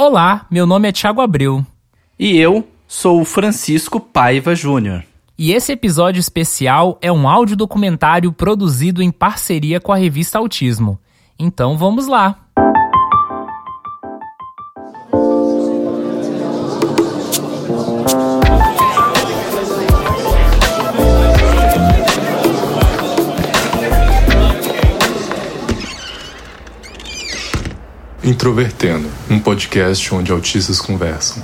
Olá, meu nome é Thiago Abreu. E eu sou o Francisco Paiva Júnior. E esse episódio especial é um audiodocumentário produzido em parceria com a revista Autismo. Então vamos lá! Introvertendo, um podcast onde autistas conversam.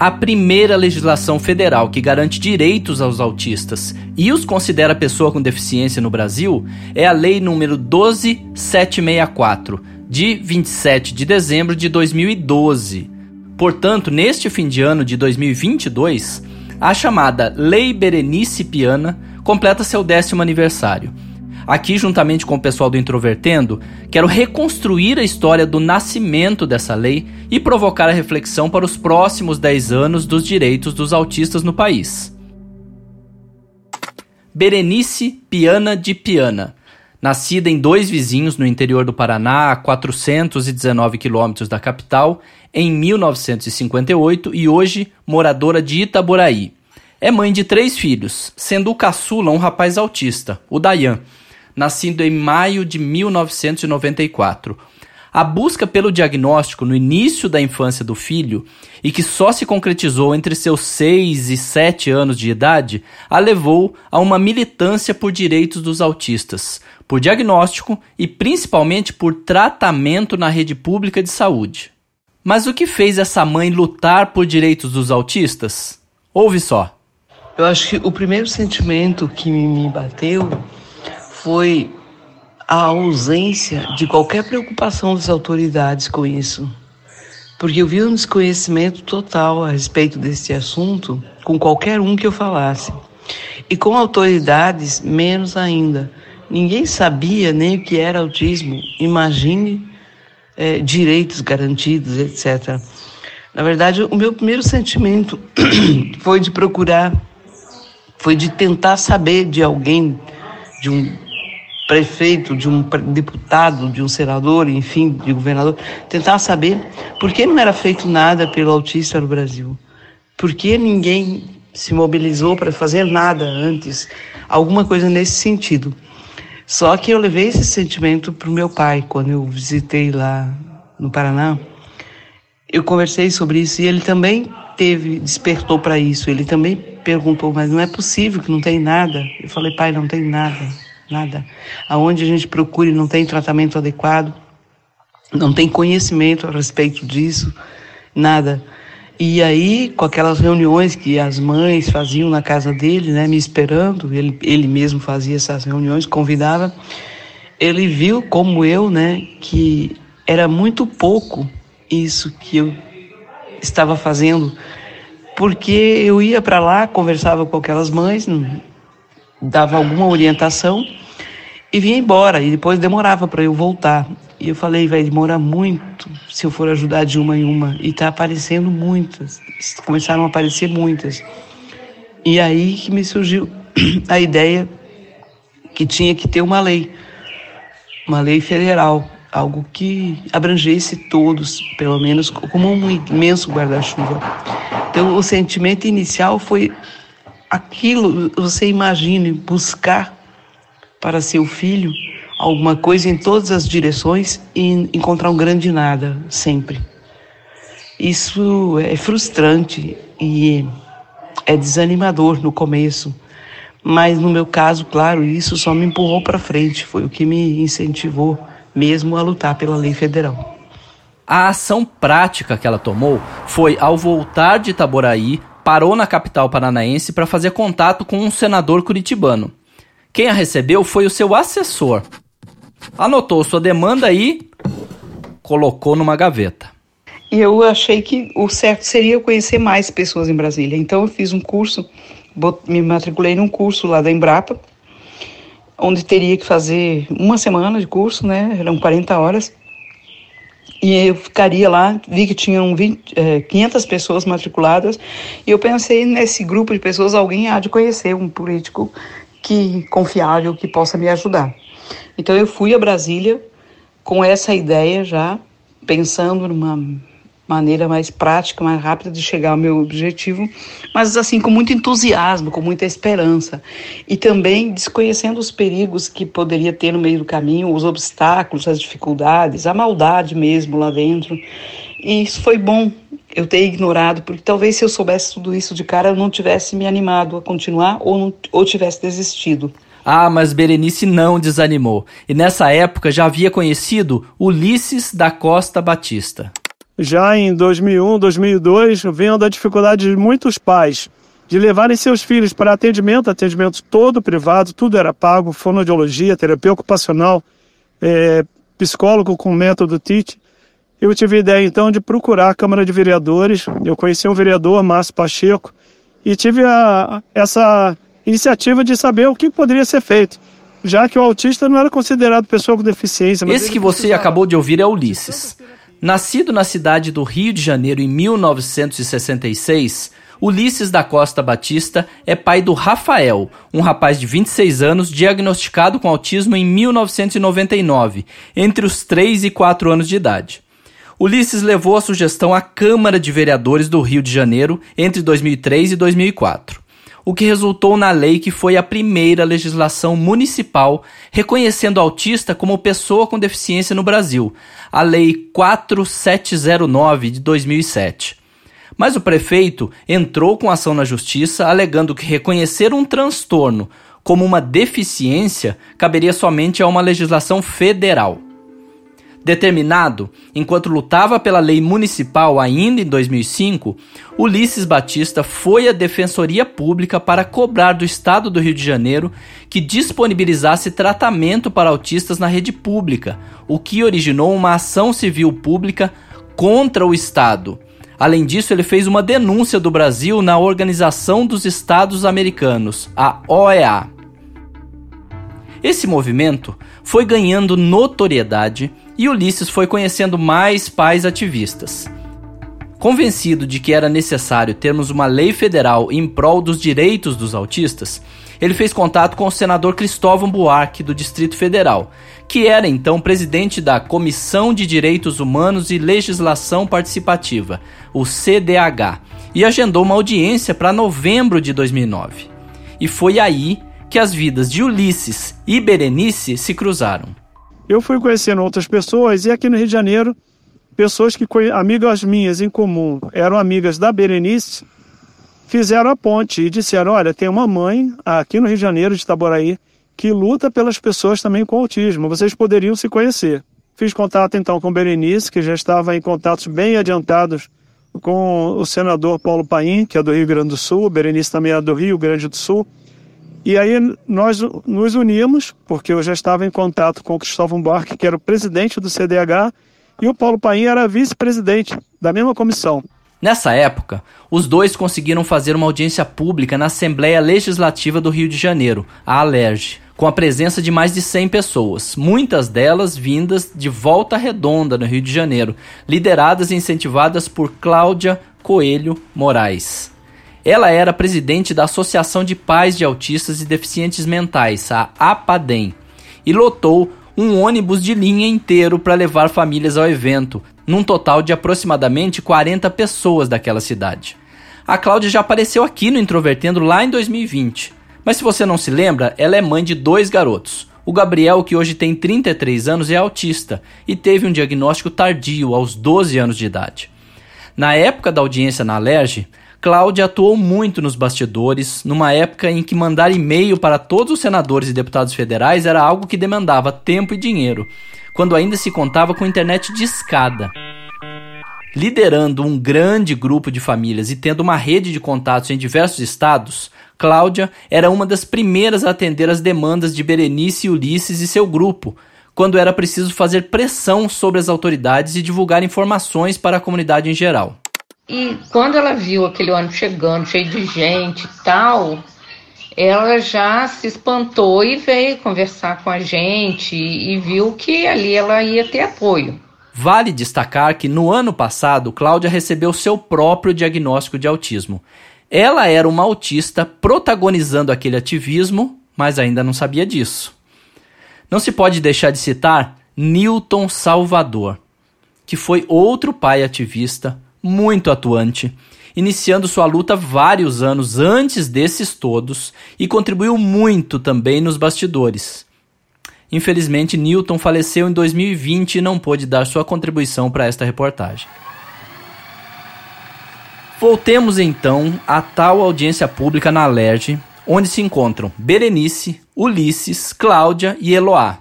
A primeira legislação federal que garante direitos aos autistas e os considera pessoa com deficiência no Brasil é a Lei número 12764, de 27 de dezembro de 2012. Portanto, neste fim de ano de 2022, a chamada Lei Berenice Piana completa seu décimo aniversário. Aqui, juntamente com o pessoal do Introvertendo, quero reconstruir a história do nascimento dessa lei e provocar a reflexão para os próximos 10 anos dos direitos dos autistas no país. Berenice Piana de Piana. Nascida em dois vizinhos no interior do Paraná, a 419 quilômetros da capital, em 1958 e hoje moradora de Itaboraí. É mãe de três filhos, sendo o caçula um rapaz autista, o Dayan, nascido em maio de 1994. A busca pelo diagnóstico no início da infância do filho e que só se concretizou entre seus 6 e 7 anos de idade a levou a uma militância por direitos dos autistas, por diagnóstico e principalmente por tratamento na rede pública de saúde. Mas o que fez essa mãe lutar por direitos dos autistas? Ouve só. Eu acho que o primeiro sentimento que me bateu foi a ausência de qualquer preocupação das autoridades com isso. Porque eu vi um desconhecimento total a respeito desse assunto com qualquer um que eu falasse. E com autoridades, menos ainda. Ninguém sabia nem o que era autismo. Imagine é, direitos garantidos, etc. Na verdade, o meu primeiro sentimento foi de procurar, foi de tentar saber de alguém, de um prefeito, de um deputado, de um senador, enfim, de governador, tentar saber por que não era feito nada pelo autista no Brasil. Por que ninguém se mobilizou para fazer nada antes, alguma coisa nesse sentido. Só que eu levei esse sentimento para o meu pai quando eu visitei lá no Paraná. Eu conversei sobre isso e ele também teve, despertou para isso. Ele também perguntou, mas não é possível que não tem nada. Eu falei, pai, não tem nada nada. Aonde a gente procure não tem tratamento adequado, não tem conhecimento a respeito disso, nada. E aí, com aquelas reuniões que as mães faziam na casa dele, né, me esperando, ele, ele mesmo fazia essas reuniões, convidava, ele viu, como eu, né, que era muito pouco isso que eu estava fazendo, porque eu ia para lá, conversava com aquelas mães, dava alguma orientação e vinha embora. E depois demorava para eu voltar. E eu falei, vai demorar muito se eu for ajudar de uma em uma. E tá aparecendo muitas. Começaram a aparecer muitas. E aí que me surgiu a ideia que tinha que ter uma lei, uma lei federal, algo que abrangesse todos, pelo menos como um imenso guarda-chuva. Então, o sentimento inicial foi aquilo, você imagine buscar para seu filho alguma coisa em todas as direções e encontrar um grande nada sempre. Isso é frustrante e é desanimador no começo, mas no meu caso, claro, isso só me empurrou para frente, foi o que me incentivou mesmo a lutar pela lei federal. A ação prática que ela tomou foi ao voltar de Itaboraí parou na capital paranaense para fazer contato com um senador curitibano. Quem a recebeu foi o seu assessor. Anotou sua demanda e colocou numa gaveta. E eu achei que o certo seria eu conhecer mais pessoas em Brasília. Então eu fiz um curso, me matriculei num curso lá da Embrapa, onde teria que fazer uma semana de curso, né? Eram 40 horas. E eu ficaria lá, vi que tinham 20, é, 500 pessoas matriculadas, e eu pensei nesse grupo de pessoas, alguém há de conhecer um político que confiável que possa me ajudar. Então eu fui a Brasília com essa ideia já, pensando numa maneira mais prática, mais rápida de chegar ao meu objetivo, mas assim com muito entusiasmo, com muita esperança e também desconhecendo os perigos que poderia ter no meio do caminho, os obstáculos, as dificuldades, a maldade mesmo lá dentro. E isso foi bom eu ter ignorado, porque talvez se eu soubesse tudo isso de cara eu não tivesse me animado a continuar ou não, ou tivesse desistido. Ah, mas Berenice não desanimou. E nessa época já havia conhecido Ulisses da Costa Batista. Já em 2001, 2002, vendo a dificuldade de muitos pais de levarem seus filhos para atendimento, atendimento todo privado, tudo era pago, fonoaudiologia, terapia ocupacional, é, psicólogo com método TIT. Eu tive a ideia então de procurar a Câmara de Vereadores. Eu conheci um vereador, Márcio Pacheco, e tive a, essa iniciativa de saber o que poderia ser feito, já que o autista não era considerado pessoa com deficiência. Esse que você precisava... acabou de ouvir é Ulisses. Nascido na cidade do Rio de Janeiro em 1966, Ulisses da Costa Batista é pai do Rafael, um rapaz de 26 anos diagnosticado com autismo em 1999, entre os 3 e 4 anos de idade. Ulisses levou a sugestão à Câmara de Vereadores do Rio de Janeiro entre 2003 e 2004 o que resultou na lei que foi a primeira legislação municipal reconhecendo autista como pessoa com deficiência no Brasil, a Lei 4709 de 2007. Mas o prefeito entrou com ação na justiça alegando que reconhecer um transtorno como uma deficiência caberia somente a uma legislação federal. Determinado, enquanto lutava pela lei municipal ainda em 2005, Ulisses Batista foi à Defensoria Pública para cobrar do Estado do Rio de Janeiro que disponibilizasse tratamento para autistas na rede pública, o que originou uma ação civil pública contra o Estado. Além disso, ele fez uma denúncia do Brasil na Organização dos Estados Americanos, a OEA. Esse movimento foi ganhando notoriedade e Ulisses foi conhecendo mais pais ativistas. Convencido de que era necessário termos uma lei federal em prol dos direitos dos autistas, ele fez contato com o senador Cristóvão Buarque, do Distrito Federal, que era então presidente da Comissão de Direitos Humanos e Legislação Participativa, o CDH, e agendou uma audiência para novembro de 2009. E foi aí que as vidas de Ulisses e Berenice se cruzaram eu fui conhecendo outras pessoas e aqui no Rio de Janeiro, pessoas que amigas minhas em comum eram amigas da Berenice, fizeram a ponte e disseram: olha, tem uma mãe aqui no Rio de Janeiro, de Itaboraí, que luta pelas pessoas também com autismo. Vocês poderiam se conhecer. Fiz contato então com Berenice, que já estava em contatos bem adiantados com o senador Paulo Paim, que é do Rio Grande do Sul. Berenice também é do Rio Grande do Sul. E aí nós nos unimos, porque eu já estava em contato com o Cristóvão Buarque, que era o presidente do CDH, e o Paulo Paim era vice-presidente da mesma comissão. Nessa época, os dois conseguiram fazer uma audiência pública na Assembleia Legislativa do Rio de Janeiro, a ALERJ, com a presença de mais de 100 pessoas, muitas delas vindas de Volta Redonda, no Rio de Janeiro, lideradas e incentivadas por Cláudia Coelho Moraes. Ela era presidente da Associação de Pais de Autistas e Deficientes Mentais, a APADEM, e lotou um ônibus de linha inteiro para levar famílias ao evento, num total de aproximadamente 40 pessoas daquela cidade. A Cláudia já apareceu aqui no Introvertendo lá em 2020. Mas se você não se lembra, ela é mãe de dois garotos. O Gabriel, que hoje tem 33 anos, é autista e teve um diagnóstico tardio aos 12 anos de idade. Na época da audiência na Alerj, Cláudia atuou muito nos bastidores, numa época em que mandar e-mail para todos os senadores e deputados federais era algo que demandava tempo e dinheiro, quando ainda se contava com internet de escada. Liderando um grande grupo de famílias e tendo uma rede de contatos em diversos estados, Cláudia era uma das primeiras a atender as demandas de Berenice Ulisses e seu grupo, quando era preciso fazer pressão sobre as autoridades e divulgar informações para a comunidade em geral. E quando ela viu aquele ônibus chegando, cheio de gente e tal, ela já se espantou e veio conversar com a gente e viu que ali ela ia ter apoio. Vale destacar que no ano passado, Cláudia recebeu seu próprio diagnóstico de autismo. Ela era uma autista protagonizando aquele ativismo, mas ainda não sabia disso. Não se pode deixar de citar Newton Salvador, que foi outro pai ativista muito atuante, iniciando sua luta vários anos antes desses todos e contribuiu muito também nos bastidores. Infelizmente, Newton faleceu em 2020 e não pôde dar sua contribuição para esta reportagem. Voltemos então à tal audiência pública na Alerj, onde se encontram Berenice, Ulisses, Cláudia e Eloá.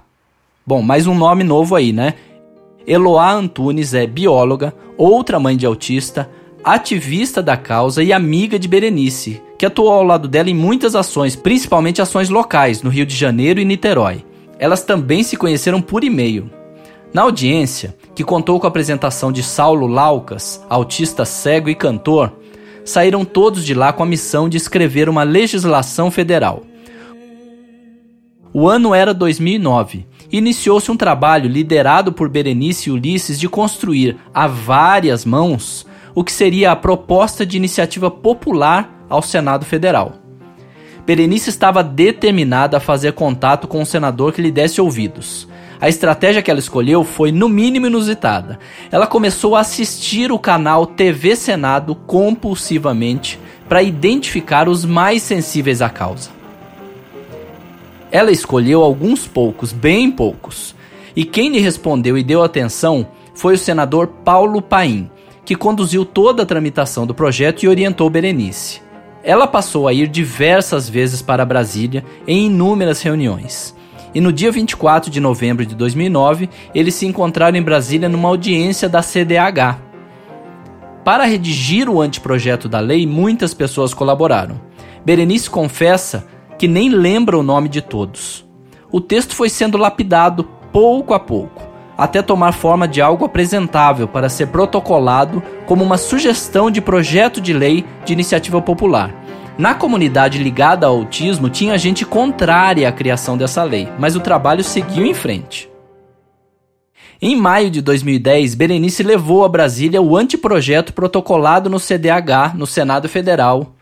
Bom, mais um nome novo aí, né? Eloá Antunes é bióloga, outra mãe de autista, ativista da causa e amiga de Berenice, que atuou ao lado dela em muitas ações, principalmente ações locais, no Rio de Janeiro e Niterói. Elas também se conheceram por e-mail. Na audiência, que contou com a apresentação de Saulo Laucas, autista cego e cantor, saíram todos de lá com a missão de escrever uma legislação federal. O ano era 2009 e iniciou-se um trabalho liderado por Berenice e Ulisses de construir a várias mãos o que seria a proposta de iniciativa popular ao Senado Federal. Berenice estava determinada a fazer contato com um senador que lhe desse ouvidos. A estratégia que ela escolheu foi, no mínimo, inusitada. Ela começou a assistir o canal TV Senado compulsivamente para identificar os mais sensíveis à causa. Ela escolheu alguns poucos, bem poucos, e quem lhe respondeu e deu atenção foi o senador Paulo Paim, que conduziu toda a tramitação do projeto e orientou Berenice. Ela passou a ir diversas vezes para Brasília em inúmeras reuniões. E no dia 24 de novembro de 2009, eles se encontraram em Brasília numa audiência da CDH. Para redigir o anteprojeto da lei, muitas pessoas colaboraram. Berenice confessa que nem lembra o nome de todos. O texto foi sendo lapidado pouco a pouco até tomar forma de algo apresentável para ser protocolado como uma sugestão de projeto de lei de iniciativa popular. Na comunidade ligada ao autismo, tinha gente contrária à criação dessa lei, mas o trabalho seguiu em frente. Em maio de 2010, Berenice levou a Brasília o anteprojeto protocolado no CDH, no Senado Federal,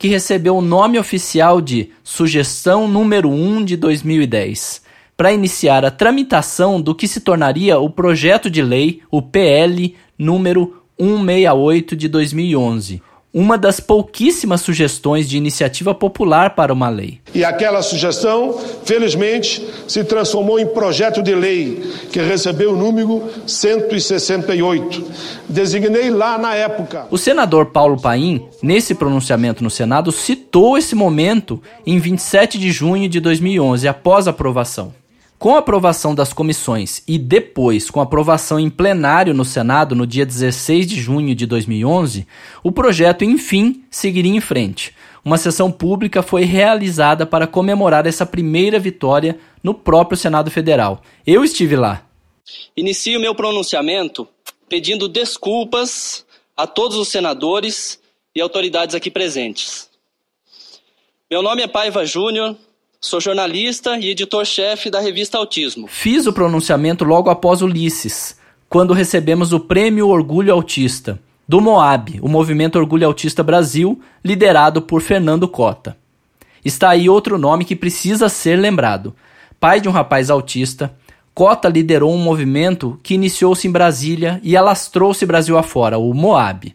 que recebeu o nome oficial de Sugestão número 1 de 2010 para iniciar a tramitação do que se tornaria o projeto de lei, o PL número 168 de 2011, uma das pouquíssimas sugestões de iniciativa popular para uma lei. E aquela sugestão, felizmente, se transformou em projeto de lei, que recebeu o número 168. Designei lá na época. O senador Paulo Paim, nesse pronunciamento no Senado, citou esse momento em 27 de junho de 2011, após a aprovação. Com a aprovação das comissões e depois com a aprovação em plenário no Senado no dia 16 de junho de 2011, o projeto enfim seguiria em frente. Uma sessão pública foi realizada para comemorar essa primeira vitória no próprio Senado Federal. Eu estive lá. Inicio meu pronunciamento pedindo desculpas a todos os senadores e autoridades aqui presentes. Meu nome é Paiva Júnior, Sou jornalista e editor-chefe da revista Autismo. Fiz o pronunciamento logo após Ulisses, quando recebemos o Prêmio Orgulho Autista, do MOAB, o Movimento Orgulho Autista Brasil, liderado por Fernando Cota. Está aí outro nome que precisa ser lembrado. Pai de um rapaz autista, Cota liderou um movimento que iniciou-se em Brasília e alastrou-se Brasil afora, o MOAB.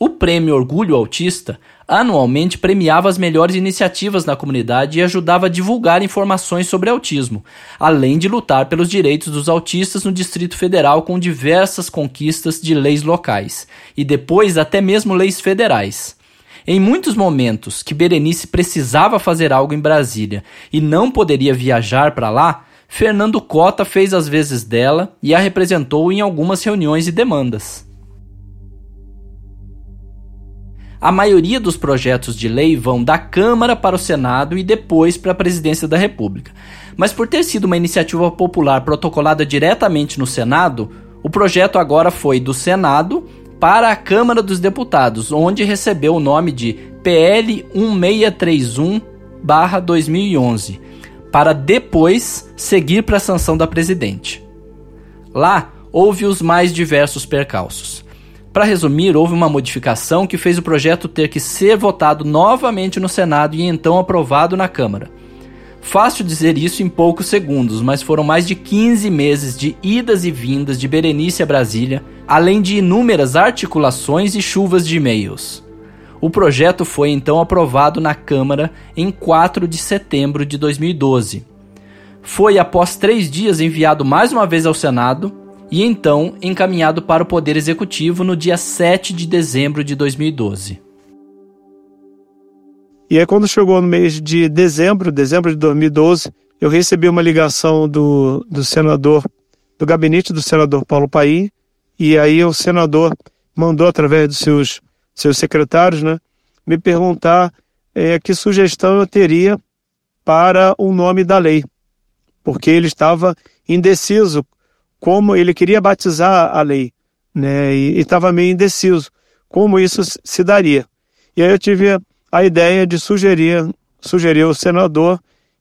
O Prêmio Orgulho Autista anualmente premiava as melhores iniciativas na comunidade e ajudava a divulgar informações sobre autismo, além de lutar pelos direitos dos autistas no Distrito Federal com diversas conquistas de leis locais e depois até mesmo leis federais. Em muitos momentos que Berenice precisava fazer algo em Brasília e não poderia viajar para lá, Fernando Cota fez as vezes dela e a representou em algumas reuniões e demandas. A maioria dos projetos de lei vão da Câmara para o Senado e depois para a Presidência da República. Mas por ter sido uma iniciativa popular protocolada diretamente no Senado, o projeto agora foi do Senado para a Câmara dos Deputados, onde recebeu o nome de PL 1631/2011, para depois seguir para a sanção da presidente. Lá houve os mais diversos percalços. Para resumir, houve uma modificação que fez o projeto ter que ser votado novamente no Senado e então aprovado na Câmara. Fácil dizer isso em poucos segundos, mas foram mais de 15 meses de idas e vindas de Berenice a Brasília, além de inúmeras articulações e chuvas de e-mails. O projeto foi então aprovado na Câmara em 4 de setembro de 2012. Foi, após três dias, enviado mais uma vez ao Senado e então encaminhado para o Poder Executivo no dia 7 de dezembro de 2012. E aí, quando chegou no mês de dezembro, dezembro de 2012, eu recebi uma ligação do, do senador, do gabinete do senador Paulo Paim, e aí o senador mandou, através dos seus, seus secretários, né, me perguntar é, que sugestão eu teria para o nome da lei, porque ele estava indeciso como ele queria batizar a lei, né, e estava meio indeciso como isso se daria. E aí eu tive a ideia de sugerir, sugerir ao senador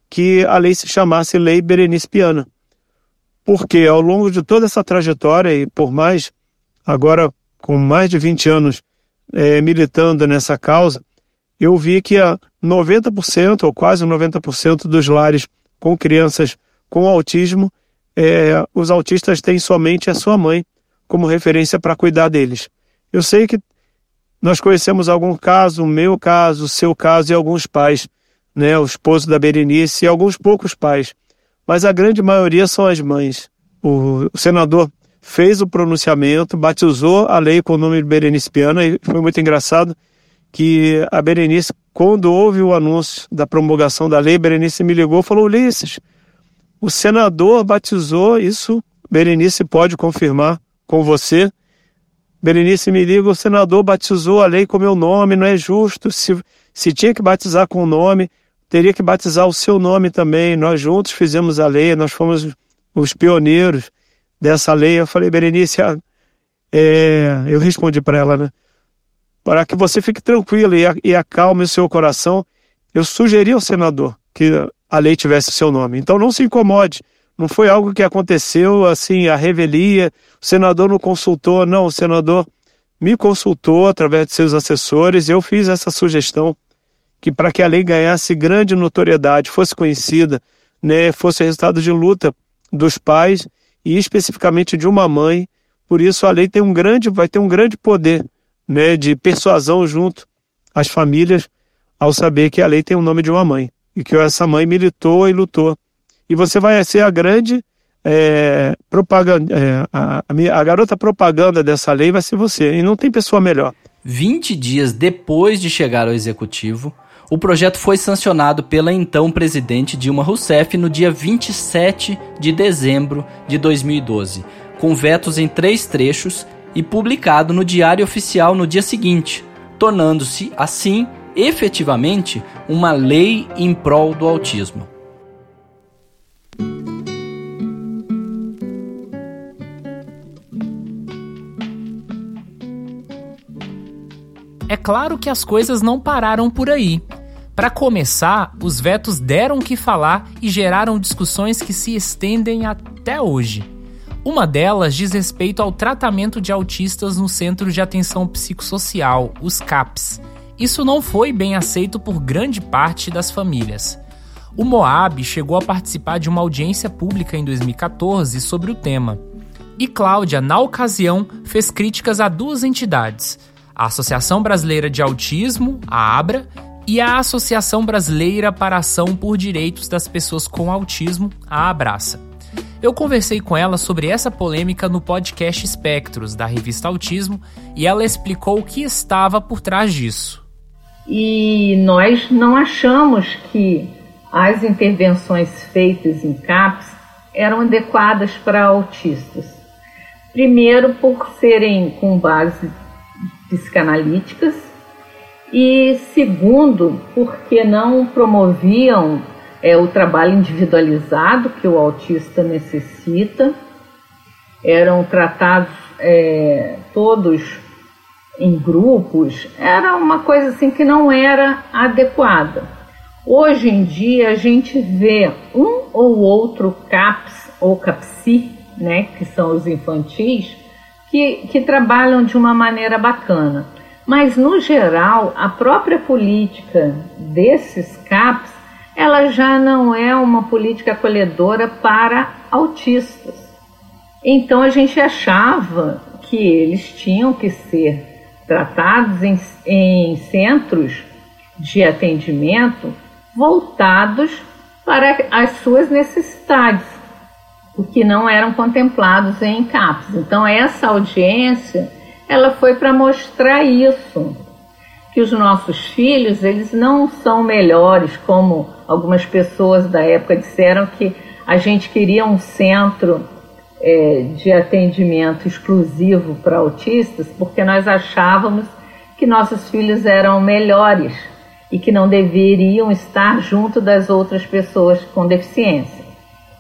que a lei se chamasse Lei Berenice Piana. Porque ao longo de toda essa trajetória, e por mais, agora com mais de 20 anos é, militando nessa causa, eu vi que a 90% ou quase 90% dos lares com crianças com autismo, é, os autistas têm somente a sua mãe como referência para cuidar deles. Eu sei que nós conhecemos algum caso, o meu caso, o seu caso e alguns pais, né, o esposo da Berenice e alguns poucos pais, mas a grande maioria são as mães. O, o senador fez o pronunciamento, batizou a lei com o nome de Berenice Piana e foi muito engraçado que a Berenice, quando houve o anúncio da promulgação da lei, Berenice me ligou e falou: Ulisses, o senador batizou isso, Berenice pode confirmar com você Berenice me liga, o senador batizou a lei com meu nome, não é justo. Se, se tinha que batizar com o nome, teria que batizar o seu nome também. Nós juntos fizemos a lei, nós fomos os pioneiros dessa lei. Eu falei, Berenice, é, eu respondi para ela, né? Para que você fique tranquila e, acalme o seu coração, eu sugeri ao senador que a lei tivesse seu nome. Então não se incomode. Não foi algo que aconteceu assim, a revelia, o senador não consultou, não, o senador me consultou através de seus assessores eu fiz essa sugestão que para que a lei ganhasse grande notoriedade, fosse conhecida, né, fosse resultado de luta dos pais e especificamente de uma mãe. Por isso a lei tem um grande, vai ter um grande poder, né, de persuasão junto às famílias ao saber que a lei tem o nome de uma mãe e que essa mãe militou e lutou e você vai ser a grande é, propaganda, é, a, a, garota propaganda dessa lei vai ser você, e não tem pessoa melhor. 20 dias depois de chegar ao executivo, o projeto foi sancionado pela então presidente Dilma Rousseff no dia 27 de dezembro de 2012, com vetos em três trechos e publicado no Diário Oficial no dia seguinte, tornando-se, assim, efetivamente, uma lei em prol do autismo. É claro que as coisas não pararam por aí. Para começar, os vetos deram que falar e geraram discussões que se estendem até hoje. Uma delas diz respeito ao tratamento de autistas no Centro de Atenção Psicossocial, os CAPS. Isso não foi bem aceito por grande parte das famílias. O Moab chegou a participar de uma audiência pública em 2014 sobre o tema. E Cláudia, na ocasião, fez críticas a duas entidades, a Associação Brasileira de Autismo, a ABRA, e a Associação Brasileira para Ação por Direitos das Pessoas com Autismo, a Abraça. Eu conversei com ela sobre essa polêmica no podcast Espectros, da revista Autismo, e ela explicou o que estava por trás disso. E nós não achamos que as intervenções feitas em CAPS eram adequadas para autistas. Primeiro, por serem com base psicanalíticas e segundo, porque não promoviam é, o trabalho individualizado que o autista necessita, eram tratados é, todos em grupos, era uma coisa assim que não era adequada. Hoje em dia a gente vê um ou outro CAPS ou CAPSI, né, que são os infantis, que, que trabalham de uma maneira bacana. Mas, no geral, a própria política desses CAPs ela já não é uma política acolhedora para autistas. Então a gente achava que eles tinham que ser tratados em, em centros de atendimento voltados para as suas necessidades, o que não eram contemplados em CAPS. Então essa audiência ela foi para mostrar isso, que os nossos filhos eles não são melhores como algumas pessoas da época disseram que a gente queria um centro é, de atendimento exclusivo para autistas porque nós achávamos que nossos filhos eram melhores e que não deveriam estar junto das outras pessoas com deficiência.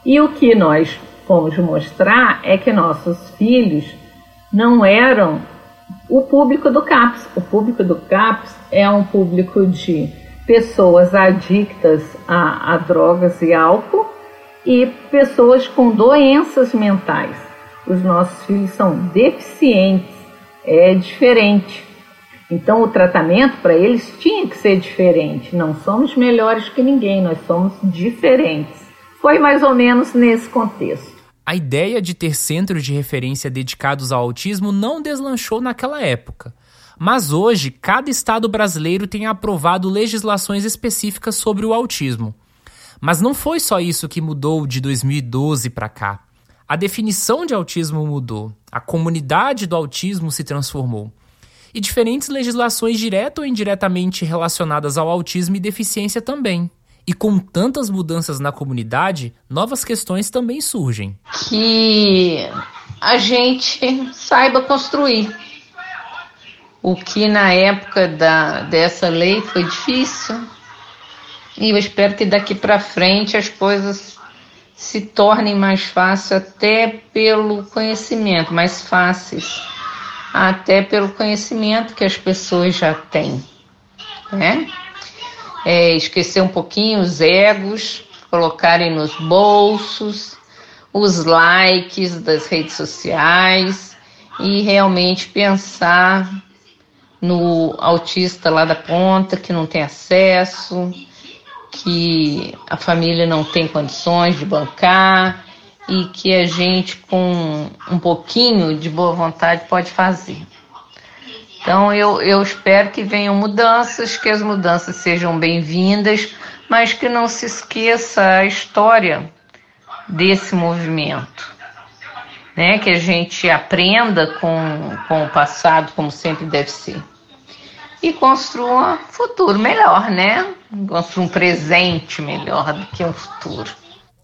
E o que nós fomos mostrar é que nossos filhos não eram o público do CAPS. O público do CAPS é um público de pessoas adictas a, a drogas e álcool e pessoas com doenças mentais. Os nossos filhos são deficientes, é diferente. Então o tratamento para eles tinha que ser diferente. Não somos melhores que ninguém, nós somos diferentes. Foi mais ou menos nesse contexto. A ideia de ter centros de referência dedicados ao autismo não deslanchou naquela época. Mas hoje, cada estado brasileiro tem aprovado legislações específicas sobre o autismo. Mas não foi só isso que mudou de 2012 para cá. A definição de autismo mudou, a comunidade do autismo se transformou. E diferentes legislações direta ou indiretamente relacionadas ao autismo e deficiência também. E com tantas mudanças na comunidade, novas questões também surgem. Que a gente saiba construir. O que na época da, dessa lei foi difícil. E eu espero que daqui para frente as coisas se tornem mais fáceis até pelo conhecimento, mais fáceis, até pelo conhecimento que as pessoas já têm, né? é, esquecer um pouquinho os egos, colocarem nos bolsos, os likes das redes sociais e realmente pensar no autista lá da ponta que não tem acesso, que a família não tem condições de bancar e que a gente com um pouquinho de boa vontade pode fazer. Então eu, eu espero que venham mudanças, que as mudanças sejam bem-vindas, mas que não se esqueça a história desse movimento. Né? Que a gente aprenda com, com o passado, como sempre deve ser. E construa um futuro melhor, né? Construa um presente melhor do que um futuro.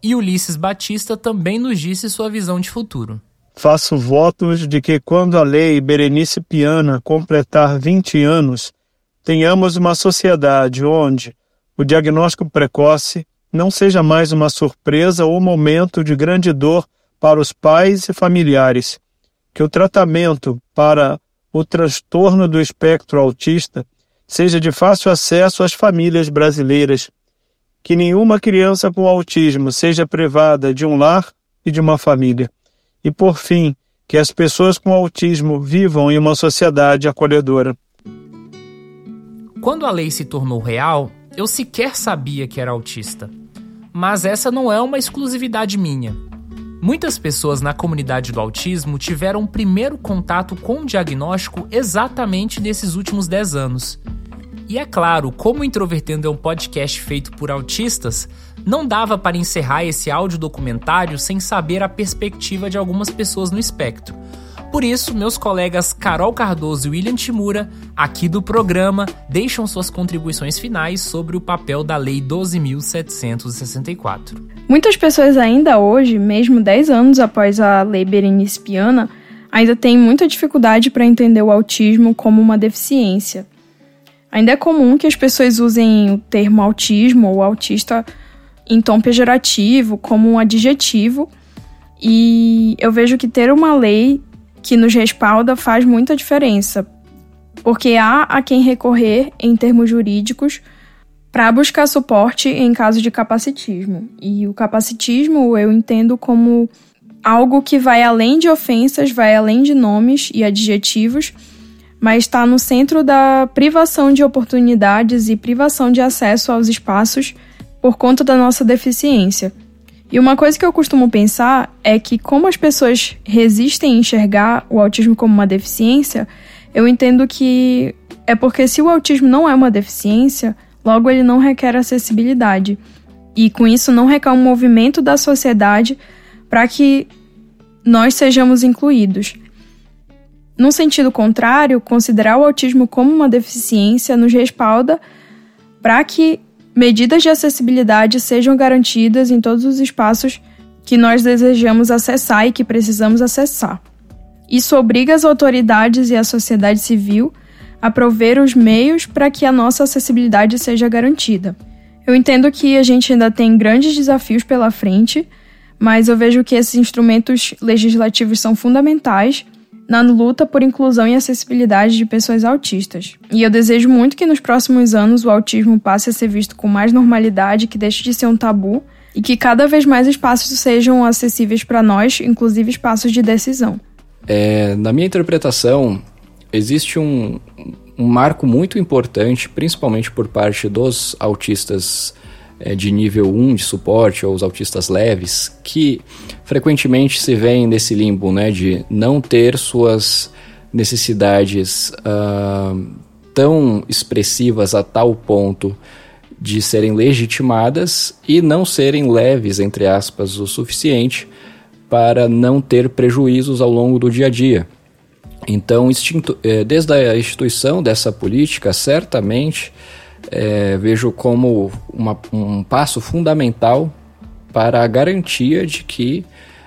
E Ulisses Batista também nos disse sua visão de futuro. Faço votos de que, quando a lei Berenice Piana completar 20 anos, tenhamos uma sociedade onde o diagnóstico precoce não seja mais uma surpresa ou momento de grande dor para os pais e familiares, que o tratamento para o transtorno do espectro autista seja de fácil acesso às famílias brasileiras, que nenhuma criança com autismo seja privada de um lar e de uma família. E, por fim, que as pessoas com autismo vivam em uma sociedade acolhedora. Quando a lei se tornou real, eu sequer sabia que era autista. Mas essa não é uma exclusividade minha. Muitas pessoas na comunidade do autismo tiveram o primeiro contato com o diagnóstico exatamente nesses últimos 10 anos. E é claro, como Introvertendo é um podcast feito por autistas, não dava para encerrar esse áudio documentário sem saber a perspectiva de algumas pessoas no espectro. Por isso, meus colegas Carol Cardoso e William Timura, aqui do programa, deixam suas contribuições finais sobre o papel da Lei 12.764. Muitas pessoas ainda hoje, mesmo 10 anos após a Lei Berenice Piana, ainda têm muita dificuldade para entender o autismo como uma deficiência. Ainda é comum que as pessoas usem o termo autismo ou autista em tom pejorativo, como um adjetivo, e eu vejo que ter uma lei que nos respalda faz muita diferença, porque há a quem recorrer em termos jurídicos para buscar suporte em caso de capacitismo. E o capacitismo eu entendo como algo que vai além de ofensas, vai além de nomes e adjetivos mas está no centro da privação de oportunidades e privação de acesso aos espaços por conta da nossa deficiência. E uma coisa que eu costumo pensar é que, como as pessoas resistem a enxergar o autismo como uma deficiência, eu entendo que é porque se o autismo não é uma deficiência, logo ele não requer acessibilidade. E com isso não requer um movimento da sociedade para que nós sejamos incluídos. Num sentido contrário, considerar o autismo como uma deficiência nos respalda para que medidas de acessibilidade sejam garantidas em todos os espaços que nós desejamos acessar e que precisamos acessar. Isso obriga as autoridades e a sociedade civil a prover os meios para que a nossa acessibilidade seja garantida. Eu entendo que a gente ainda tem grandes desafios pela frente, mas eu vejo que esses instrumentos legislativos são fundamentais na luta por inclusão e acessibilidade de pessoas autistas. E eu desejo muito que nos próximos anos o autismo passe a ser visto com mais normalidade, que deixe de ser um tabu e que cada vez mais espaços sejam acessíveis para nós, inclusive espaços de decisão. É, na minha interpretação, existe um, um marco muito importante, principalmente por parte dos autistas é, de nível 1 de suporte, ou os autistas leves, que frequentemente se veem nesse limbo, né, de não ter suas necessidades uh, tão expressivas a tal ponto de serem legitimadas e não serem leves, entre aspas, o suficiente para não ter prejuízos ao longo do dia a dia. Então, é, desde a instituição dessa política, certamente é, vejo como uma, um passo fundamental para a garantia de que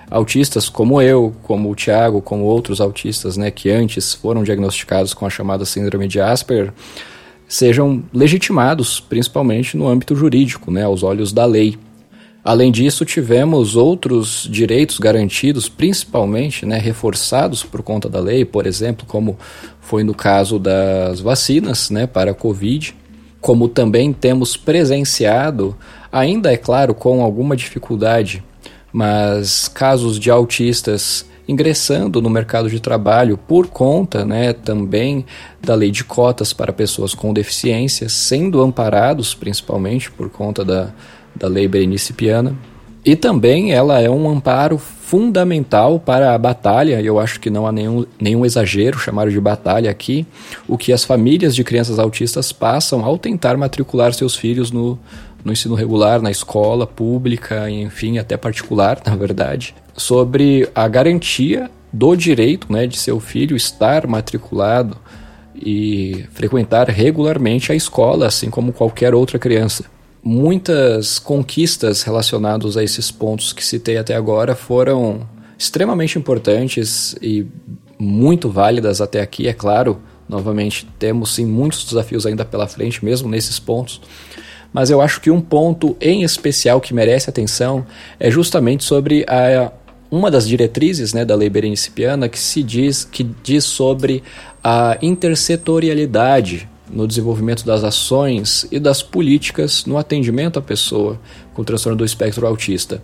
autistas como eu, como o Tiago, como outros autistas né, que antes foram diagnosticados com a chamada síndrome de Asperger, sejam legitimados, principalmente no âmbito jurídico, né, aos olhos da lei. Além disso, tivemos outros direitos garantidos, principalmente né, reforçados por conta da lei, por exemplo, como foi no caso das vacinas né, para a Covid, como também temos presenciado, ainda é claro com alguma dificuldade, mas casos de autistas ingressando no mercado de trabalho por conta né, também da lei de cotas para pessoas com deficiências, sendo amparados principalmente por conta da da Lei Berenice Piana. E também ela é um amparo fundamental para a batalha, eu acho que não há nenhum, nenhum exagero chamar de batalha aqui, o que as famílias de crianças autistas passam ao tentar matricular seus filhos no, no ensino regular, na escola pública, enfim, até particular, na verdade, sobre a garantia do direito né, de seu filho estar matriculado e frequentar regularmente a escola, assim como qualquer outra criança muitas conquistas relacionadas a esses pontos que citei até agora foram extremamente importantes e muito válidas até aqui, é claro. Novamente, temos sim muitos desafios ainda pela frente, mesmo nesses pontos. Mas eu acho que um ponto em especial que merece atenção é justamente sobre a, uma das diretrizes né, da Lei Berenice Piana que se diz que diz sobre a intersetorialidade no desenvolvimento das ações e das políticas no atendimento à pessoa com transtorno do espectro autista.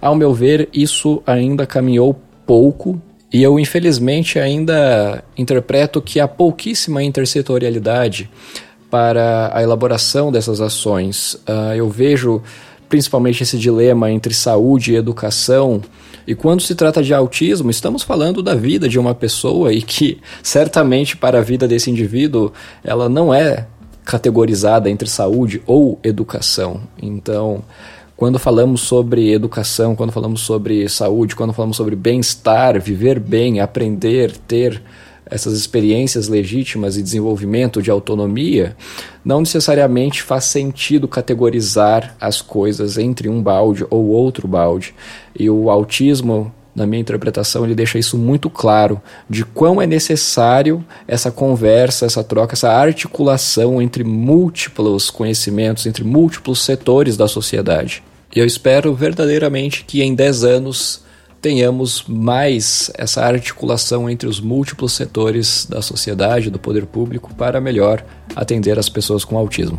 Ao meu ver, isso ainda caminhou pouco e eu, infelizmente, ainda interpreto que há pouquíssima intersetorialidade para a elaboração dessas ações. Uh, eu vejo principalmente esse dilema entre saúde e educação e quando se trata de autismo, estamos falando da vida de uma pessoa e que certamente para a vida desse indivíduo ela não é categorizada entre saúde ou educação. Então, quando falamos sobre educação, quando falamos sobre saúde, quando falamos sobre bem-estar, viver bem, aprender, ter essas experiências legítimas e desenvolvimento de autonomia, não necessariamente faz sentido categorizar as coisas entre um balde ou outro balde. E o autismo, na minha interpretação, ele deixa isso muito claro de quão é necessário essa conversa, essa troca, essa articulação entre múltiplos conhecimentos, entre múltiplos setores da sociedade. E eu espero verdadeiramente que em 10 anos tenhamos mais essa articulação entre os múltiplos setores da sociedade, do poder público, para melhor atender as pessoas com autismo.